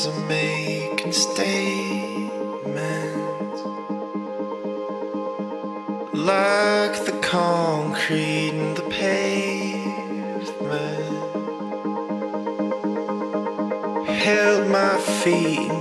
Humans are making statements like the concrete and the pavement. Held my feet.